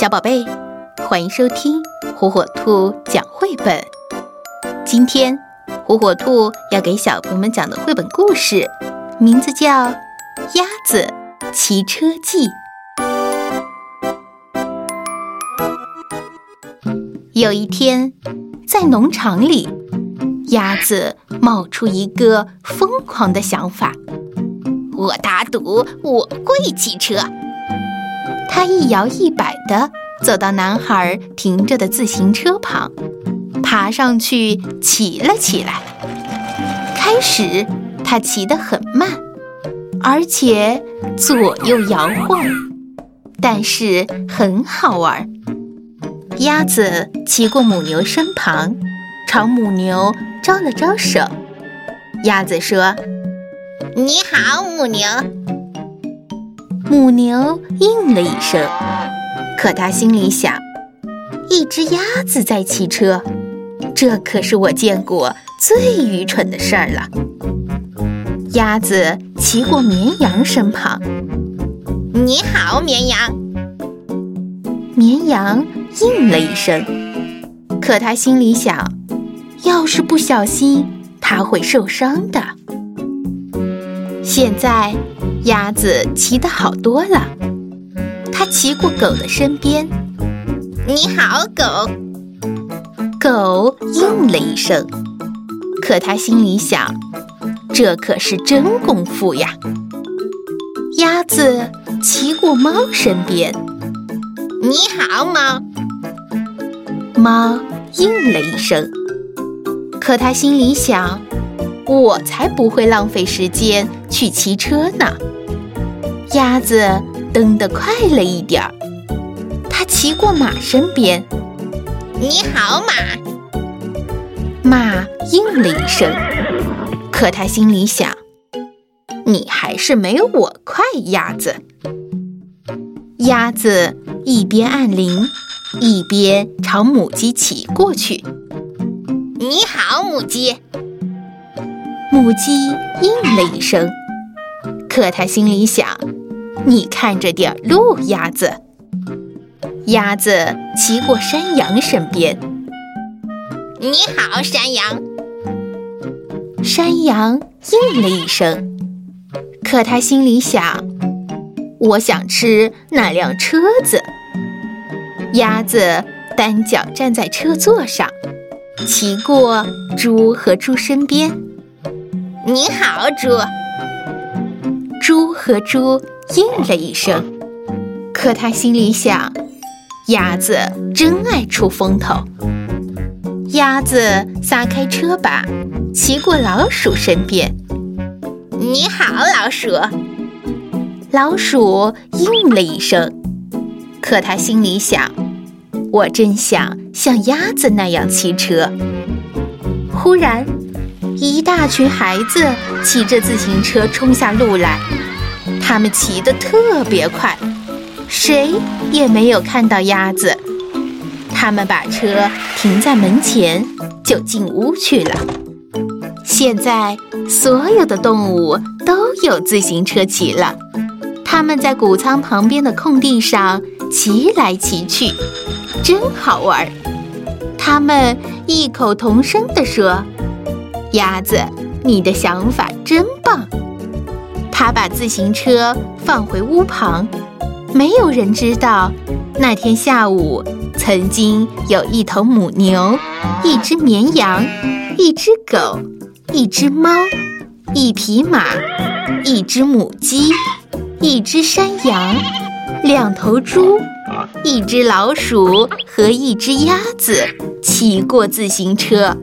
小宝贝，欢迎收听火火兔讲绘本。今天，火火兔要给小朋友们讲的绘本故事，名字叫《鸭子骑车记》。有一天，在农场里，鸭子冒出一个疯狂的想法：我打赌，我会骑车。他一摇一摆地走到男孩停着的自行车旁，爬上去骑了起来。开始，他骑得很慢，而且左右摇晃，但是很好玩。鸭子骑过母牛身旁，朝母牛招了招手。鸭子说：“你好，母牛。”母牛应了一声，可他心里想：一只鸭子在骑车，这可是我见过最愚蠢的事儿了。鸭子骑过绵羊身旁，你好，绵羊。绵羊应了一声，可他心里想：要是不小心，它会受伤的。现在。鸭子骑得好多了，他骑过狗的身边。你好，狗。狗应了一声，可它心里想：这可是真功夫呀。鸭子骑过猫身边。你好，猫。猫应了一声，可它心里想：我才不会浪费时间去骑车呢。鸭子蹬得快了一点儿，它骑过马身边。你好，马。马应了一声，可他心里想：你还是没我快，鸭子。鸭子一边按铃，一边朝母鸡骑过去。你好，母鸡。母鸡应了一声，可它心里想。你看着点路，鸭子。鸭子骑过山羊身边。你好，山羊。山羊应了一声，可他心里想：我想吃那辆车子。鸭子单脚站在车座上，骑过猪和猪身边。你好，猪。猪和猪。应了一声，可他心里想：鸭子真爱出风头。鸭子撒开车把，骑过老鼠身边。你好，老鼠。老鼠应了一声，可他心里想：我真想像鸭子那样骑车。忽然，一大群孩子骑着自行车冲下路来。他们骑得特别快，谁也没有看到鸭子。他们把车停在门前，就进屋去了。现在，所有的动物都有自行车骑了。他们在谷仓旁边的空地上骑来骑去，真好玩。他们异口同声地说：“鸭子，你的想法真棒。”他把自行车放回屋旁，没有人知道，那天下午曾经有一头母牛、一只绵羊、一只狗、一只猫、一匹马、一只母鸡、一只山羊、两头猪、一只老鼠和一只鸭子骑过自行车。